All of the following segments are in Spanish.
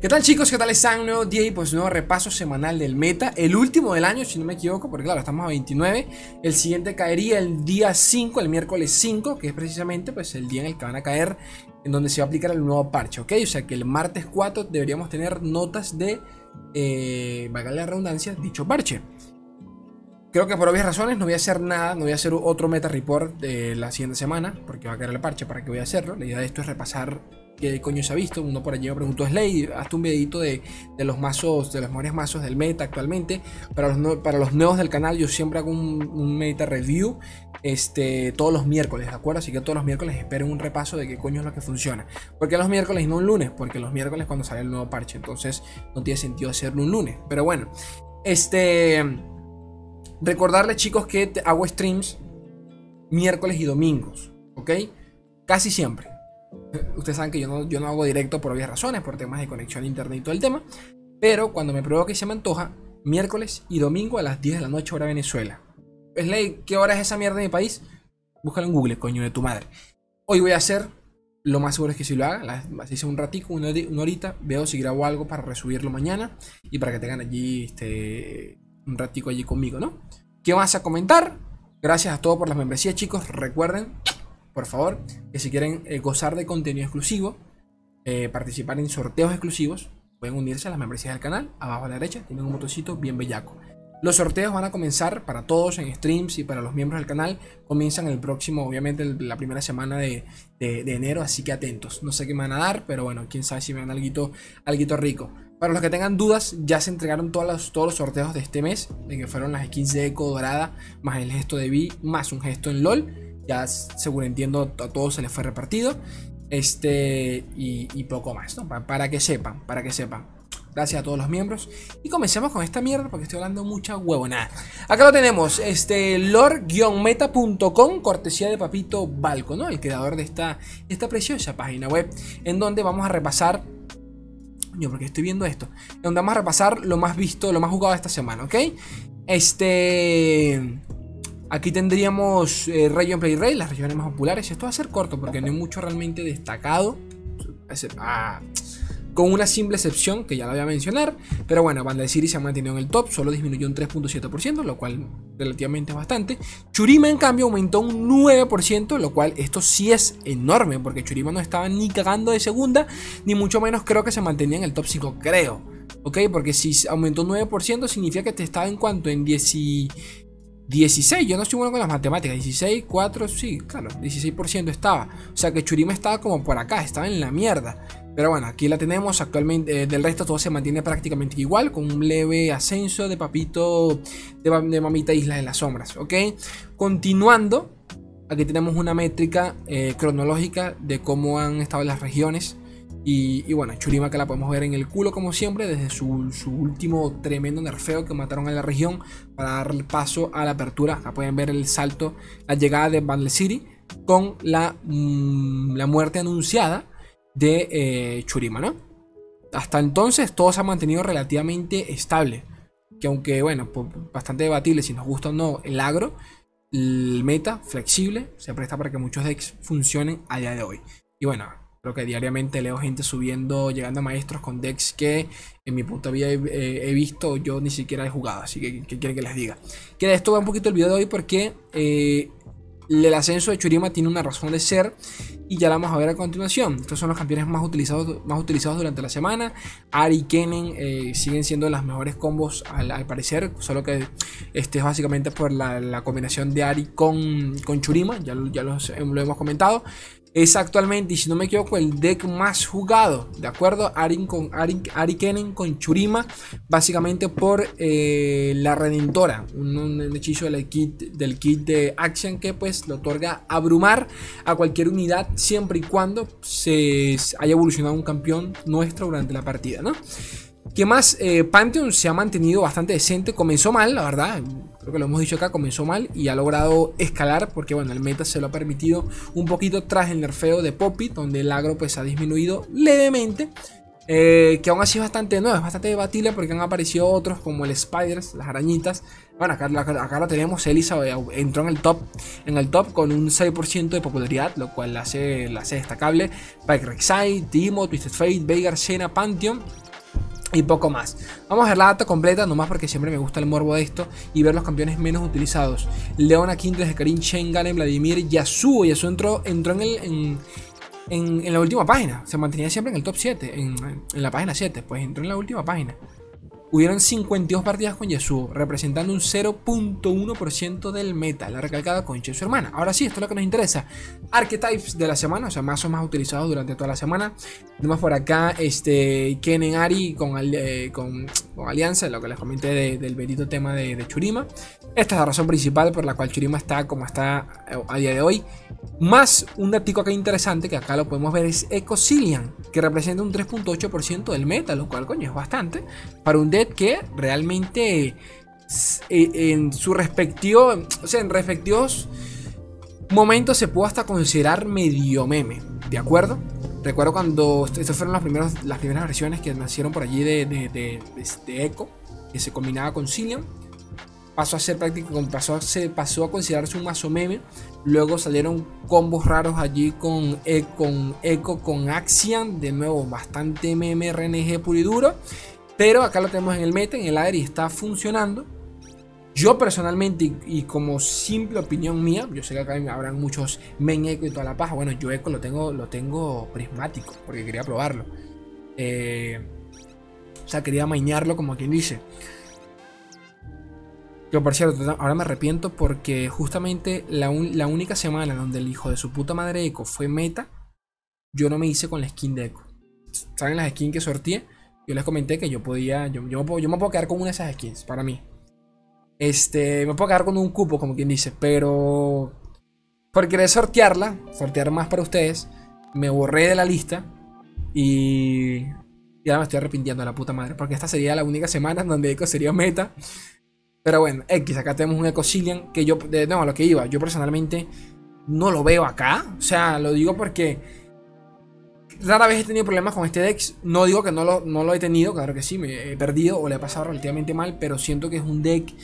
¿Qué tal chicos? ¿Qué tal están? Nuevo día y pues nuevo repaso semanal del meta. El último del año, si no me equivoco, porque claro, estamos a 29. El siguiente caería el día 5, el miércoles 5, que es precisamente pues el día en el que van a caer, en donde se va a aplicar el nuevo parche, ¿ok? O sea que el martes 4 deberíamos tener notas de, eh, valga la redundancia, dicho parche. Creo que por obvias razones no voy a hacer nada, no voy a hacer otro meta report de la siguiente semana, porque va a caer el parche, ¿para qué voy a hacerlo? La idea de esto es repasar qué coño se ha visto. Uno por allí me preguntó, Slay, hazte un videito de, los mazos, de los mejores mazos del meta actualmente. Para los, para los nuevos del canal, yo siempre hago un, meta review este, todos los miércoles, ¿de acuerdo? Así que todos los miércoles esperen un repaso de qué coño es lo que funciona. ¿Por qué los miércoles y no un lunes? Porque los miércoles cuando sale el nuevo parche, entonces no tiene sentido hacerlo un lunes. Pero bueno, este. Recordarles, chicos, que hago streams miércoles y domingos, ¿ok? Casi siempre. Ustedes saben que yo no, yo no hago directo por obvias razones, por temas de conexión a internet y todo el tema. Pero cuando me provoca y se me antoja, miércoles y domingo a las 10 de la noche, hora Venezuela. Slay, ¿qué hora es esa mierda en mi país? Búscalo en Google, coño de tu madre. Hoy voy a hacer, lo más seguro es que si lo haga, así sea un ratico, una, horita, veo si grabo algo para resubirlo mañana y para que tengan allí este, un ratico allí conmigo, ¿no? ¿Qué vas a comentar? Gracias a todos por las membresías, chicos. Recuerden por favor, que si quieren eh, gozar de contenido exclusivo, eh, participar en sorteos exclusivos, pueden unirse a las membresías del canal. Abajo a la derecha tienen un botoncito bien bellaco. Los sorteos van a comenzar para todos en streams y para los miembros del canal. Comienzan el próximo, obviamente, la primera semana de, enero, así que atentos. No sé qué me van a dar, pero bueno, quién sabe si me dan algo, rico. Para los que tengan dudas, ya se entregaron todos los, todos los sorteos de este mes, de que fueron las skins de Eco Dorada, más el gesto de Vi, más un gesto en LOL ya según entiendo a todos se les fue repartido. Este y, poco más, ¿no? Para, que sepan, para que sepan. Gracias a todos los miembros. Y comencemos con esta mierda porque estoy hablando mucha huevonada. Acá lo tenemos, este lore-meta.com, cortesía de Papito Balco, ¿no? El creador de esta, esta preciosa página web, en donde vamos a repasar porque estoy viendo esto. Donde vamos a repasar lo más visto, lo más jugado esta semana, ¿ok? Este. Aquí tendríamos eh, Region Play Rail, las regiones más populares. Esto va a ser corto porque no hay mucho realmente destacado. Ah, con una simple excepción que ya la voy a mencionar. Pero bueno, Banda de City se ha mantenido en el top, solo disminuyó un 3.7%, lo cual relativamente es bastante. Churima, en cambio, aumentó un 9%, lo cual esto sí es enorme, porque Churima no estaba ni cagando de segunda, ni mucho menos creo que se mantenía en el top 5, creo. ¿Ok? Porque si aumentó un 9% significa que te estaba en cuanto en 10 16, yo no estoy bueno con las matemáticas. 16, 4, sí, claro, 16% estaba. O sea que Churima estaba como por acá, estaba en la mierda. Pero bueno, aquí la tenemos actualmente. Eh, del resto todo se mantiene prácticamente igual, con un leve ascenso de Papito, de, Mamita Isla de las Sombras, ¿ok? Continuando, aquí tenemos una métrica eh, cronológica de cómo han estado las regiones. Y, bueno, Churima que la podemos ver en el culo como siempre, desde su, último tremendo nerfeo que mataron en la región para dar paso a la apertura. Acá pueden ver el salto, la llegada de Bundle City con la, mm, la muerte anunciada de eh, Churima, ¿no? Hasta entonces todo se ha mantenido relativamente estable. Que aunque, bueno, bastante debatible si nos gusta o no el agro, el meta flexible se presta para que muchos decks funcionen a día de hoy. Y bueno, Creo que diariamente leo gente subiendo, llegando a maestros con decks que en mi punto de vista he, visto, yo ni siquiera he jugado. Así que, ¿qué quieren que les diga? Que de esto va un poquito el video de hoy porque eh, el ascenso de Churima tiene una razón de ser y ya la vamos a ver a continuación. Estos son los campeones más utilizados, más utilizados durante la semana. Ari y Kennen eh, siguen siendo las mejores combos al, parecer, solo que este es básicamente por la, combinación de Ari con, Churima, ya, ya lo hemos comentado es actualmente, y si no me equivoco, el deck más jugado, ¿de acuerdo? Arin con Ari, con Churima, básicamente por eh, la Redentora, un, hechizo del kit, del kit de Action que pues le otorga abrumar a cualquier unidad siempre y cuando se haya evolucionado un campeón nuestro durante la partida, ¿no? ¿Qué más? Eh, Pantheon se ha mantenido bastante decente. Comenzó mal, la verdad. Creo que lo hemos dicho acá, comenzó mal y ha logrado escalar porque, bueno, el meta se lo ha permitido un poquito tras el nerfeo de Poppy, donde el agro pues ha disminuido levemente. Eh, que aún así es bastante nuevo, es bastante debatible porque han aparecido otros como el Spiders, las arañitas. Bueno, acá, acá, tenemos, Elisa eh, entró en el top en el top con un 6% de popularidad, lo cual la hace, la hace destacable. Pike Timo, Twisted Fate, Veigar, Sena, Pantheon y poco más. Vamos a ver la data completa, nomás porque siempre me gusta el morbo de esto y ver los campeones menos utilizados. Leona Kindred, Karim Chen, Galen, Vladimir, Yasuo. Yasuo entró, entró en, el, en, la última página. Se mantenía siempre en el top 7, en, en la página 7. Pues entró en la última página. Hubieron 52 partidas con Yasuo, representando un 0.1% del meta, la recalcada de su hermana. Ahora sí, esto es lo que nos interesa. Archetypes de la semana, o sea, más o más utilizados durante toda la semana. Tenemos por acá este Ken Ari con, eh, con, Alianza, lo que les comenté del bendito tema de, Churima. Esta es la razón principal por la cual Churima está como está eh, a día de hoy. Más un dato acá interesante, que acá lo podemos ver, es Ecosilian, que representa un 3.8% del meta, lo cual, coño, es bastante. Para un que realmente eh, en su respectivo, o sea, en respectivos momentos se puede hasta considerar medio meme, ¿de acuerdo? Recuerdo cuando estas fueron las primeras, las primeras versiones que nacieron por allí de, de, de, de Echo, que se combinaba con Cillian pasó a ser práctico, pasó se pasó a considerarse un mazo meme. Luego salieron combos raros allí con, e, con Echo, con Axian, de nuevo bastante meme RNG puro y duro. Pero acá lo tenemos en el meta, en el aire y está funcionando. Yo personalmente, y, como simple opinión mía, yo sé que acá habrán muchos men eco y toda la paja. Bueno, yo eco lo tengo, lo tengo prismático, porque quería probarlo. Eh, o sea, quería mainearlo como quien dice. Yo, por cierto, ahora me arrepiento porque justamente la, única semana donde el hijo de su puta madre Echo fue meta, yo no me hice con la skin de Echo. ¿Saben las skins que sorteé? Yo les comenté que yo podía, yo, yo, me puedo, yo me puedo quedar con una de esas skins, para mí. Este, me puedo quedar con un cupo, como quien dice, pero por querer sortearla, sortear más para ustedes, me borré de la lista y, y ahora me estoy arrepintiendo de la puta madre, porque esta sería la única semana donde Echo sería meta. Pero bueno, X, acá tenemos un Ecosilian que yo, de nuevo, a lo que iba, yo personalmente no lo veo acá. O sea, lo digo porque rara vez he tenido problemas con este deck. No digo que no lo, no lo he tenido, claro que sí, me he perdido o le he pasado relativamente mal, pero siento que es un deck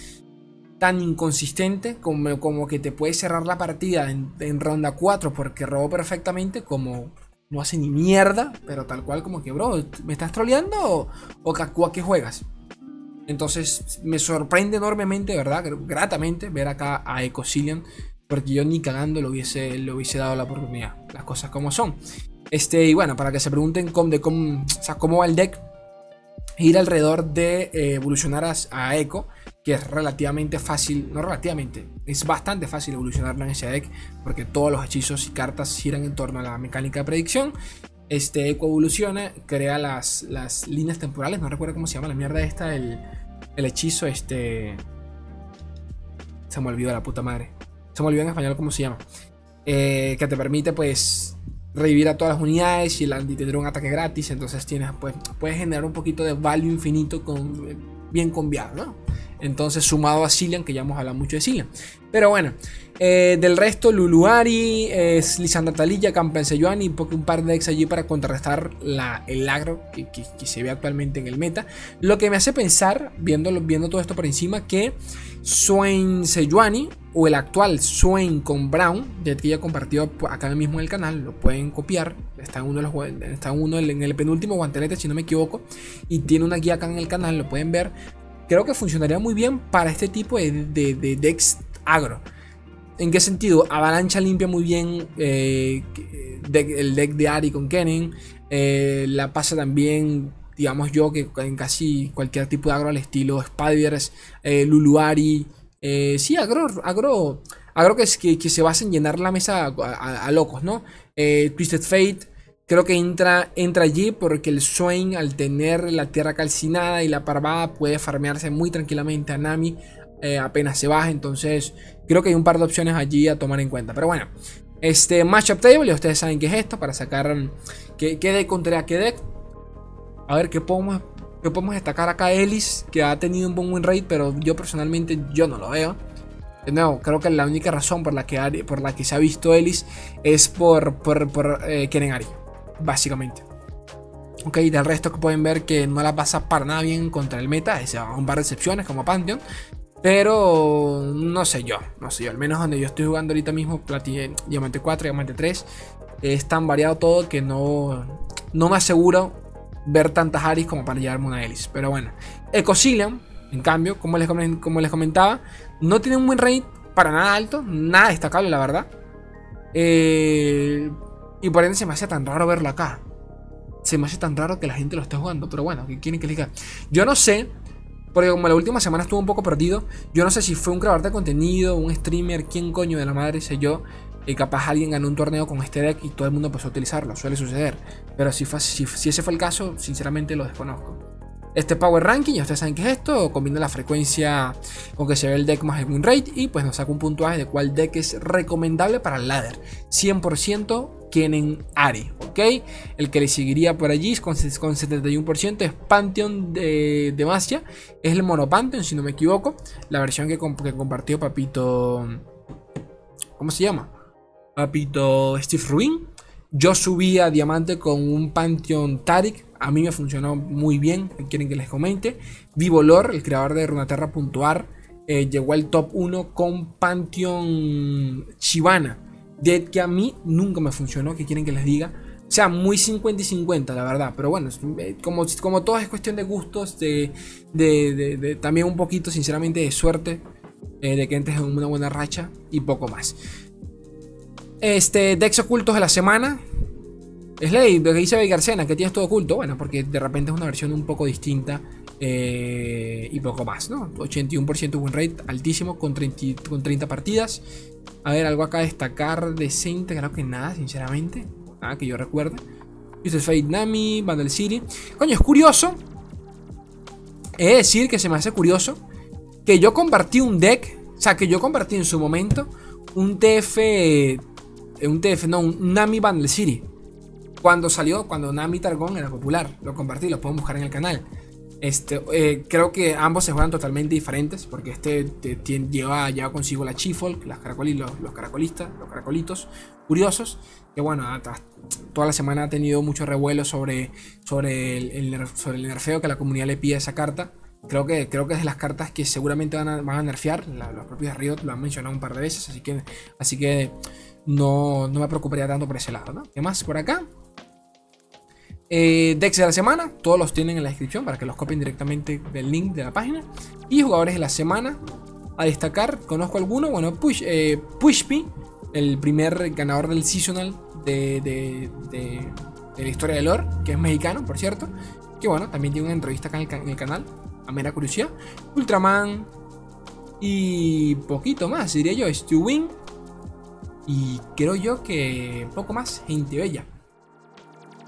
tan inconsistente como, como que te puede cerrar la partida en, ronda 4 porque robó perfectamente como no hace ni mierda, pero tal cual como que, bro, ¿me estás troleando o, o a qué juegas? Entonces me sorprende enormemente, ¿verdad? Gratamente ver acá a Ecosilian. Porque yo ni cagando le hubiese, le hubiese dado la oportunidad. Las cosas como son. Este, y bueno, para que se pregunten cómo, de cómo, cómo va el deck. Ir alrededor de eh, evolucionar a, a, Echo. Que es relativamente fácil. No relativamente. Es bastante fácil evolucionarlo en ese deck. Porque todos los hechizos y cartas giran en torno a la mecánica de predicción. Este Echo evoluciona, crea las, las líneas temporales. No recuerdo cómo se llama la mierda esta. El, el hechizo, este. Se me olvidó la puta madre. Se me olvidó en español cómo se llama. Eh, que te permite, pues, revivir a todas las unidades y, y tener un ataque gratis. Entonces tienes, pues, puedes generar un poquito de value infinito con, bien conviado, ¿no? Entonces, sumado a Cillian, que ya hemos hablado mucho de Cillian. Pero bueno, eh, del resto, Luluari, es Lisandra Talilla, Campen Sejuan y un par de decks allí para contrarrestar el agro que, se ve actualmente en el meta. Lo que me hace pensar, viendo, todo esto por encima, que Swain Sejuani o el actual Swain con Brown, de que ya compartido acá mismo en el canal, lo pueden copiar. Está uno, está uno en el penúltimo guantelete, si no me equivoco, y tiene una guía acá en el canal, lo pueden ver. Creo que funcionaría muy bien para este tipo de, de decks agro. ¿En qué sentido? Avalancha limpia muy bien eh, el deck de Ari con Kennen. Eh, la pasa también, digamos yo, que en casi cualquier tipo de agro al estilo Spiders, eh, Luluari. sí, agro, agro, agro que, que, que, se basa en llenar la mesa a, locos, ¿no? Twisted Fate. Creo que entra, entra allí porque el Swain, al tener la tierra calcinada y la parvada, puede farmearse muy tranquilamente a Nami apenas se baja. Entonces, Creo que hay un par de opciones allí a tomar en cuenta. Pero bueno, este Matchup Table, ya ustedes saben qué es esto, para sacar mm, qué, deck contra qué deck. A ver qué podemos, qué podemos destacar acá. Ellis, que ha tenido un buen win rate, pero yo personalmente yo no lo veo. De creo que la única razón por la que, por la que se ha visto Ellis es por, por, por eh, básicamente. Ok, del resto que pueden ver que no la pasa para nada bien contra el meta, es un par de excepciones como Pantheon. Pero no sé yo, no sé yo, al menos donde yo estoy jugando ahorita mismo, Diamante 4, Diamante 3, es tan variado todo que no, no me aseguro ver tantas Aris como para llevarme una Elis. Pero bueno, Ecosilium, en cambio, como les, como les comentaba, no tiene un buen rate para nada alto, nada destacable, la verdad. Eh, y por ende se me hace tan raro verlo acá. Se me hace tan raro que la gente lo esté jugando. Pero bueno, ¿qué quieren que les diga? Yo no sé porque como la última semana estuvo un poco perdido, yo no sé si fue un creador de contenido, un streamer, quién coño de la madre sé yo. Y capaz alguien ganó un torneo con este deck y todo el mundo empezó a utilizarlo, suele suceder. Pero si, si, ese fue el caso, sinceramente lo desconozco. Este Power Ranking, ya ustedes saben qué es esto, combina la frecuencia con que se ve el deck más win rate y pues nos saca un puntuaje de cuál deck es recomendable para el ladder. 100% tienen Ari, ¿ok? El que le seguiría por allí con, con 71% es Pantheon de, de es el Mono Pantheon, si no me equivoco, la versión que, compartió Papito, ¿cómo se llama? Papito Steve Ruin. Yo subí a Diamante con un Pantheon Tarik, a mí me funcionó muy bien, quieren que les comente. Vivo Lore, el creador de Runaterra.ar, eh, llegó al top 1 con Pantheon Shivana Dead que a mí nunca me funcionó, que quieren que les diga. O sea, muy 50 y 50, la verdad. Pero bueno, eh, como, como todo es cuestión de gustos, de, de, también un poquito, sinceramente, de suerte. Eh, de que entres en una buena racha y poco más. Este, Dex ocultos de la semana. Slay, lo que dice Garcena, que tienes todo oculto. Bueno, porque de repente es una versión un poco distinta. Eh, y poco más, ¿no? 81% win rate, altísimo, con 30, con 30 partidas. A ver, algo acá a destacar decente, creo que nada, sinceramente. Nada que yo recuerde. Es Fate Nami, Vandal City. Coño, es curioso. Es decir, que se me hace curioso que yo compartí un deck. O sea, que yo compartí en su momento un TF. Eh, un TF, no, un Nami Vandal City. Cuando salió, cuando Nami Targon era popular. Lo compartí, lo pueden buscar en el canal. Este, eh, creo que ambos se juegan totalmente diferentes, porque este lleva, lleva consigo la Chifolk, las los, los, caracolistas, los caracolitos curiosos, que bueno, toda la semana ha tenido mucho revuelo sobre, sobre, el, sobre el nerfeo que la comunidad le pide a esa carta. Creo que, creo que es de las cartas que seguramente van a, van a nerfear, los propios Riot lo han mencionado un par de veces, así que, así que no, no me preocuparía tanto por ese lado. ¿no? ¿Qué más por acá? Eh, decks de la semana, todos los tienen en la descripción para que los copien directamente del link de la página. Y jugadores de la semana a destacar, conozco alguno, bueno, Push, eh, Pushpi, el primer ganador del seasonal de, la historia de lore, que es mexicano, por cierto. Que bueno, también tiene una entrevista acá en el, canal, a mera curiosidad. Ultraman y poquito más, diría yo, Stu Wing. Y creo yo que poco más, gente bella.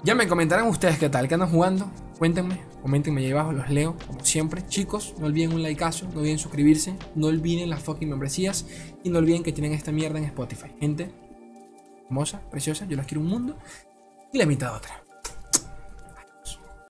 Ya me comentarán ustedes qué tal, qué andan jugando. Cuéntenme, coméntenme ahí abajo, los leo, como siempre. Chicos, no olviden un likeazo, no olviden suscribirse, no olviden las fucking membresías y no olviden que tienen esta mierda en Spotify. Gente hermosa, preciosa, yo las quiero un mundo y la mitad otra.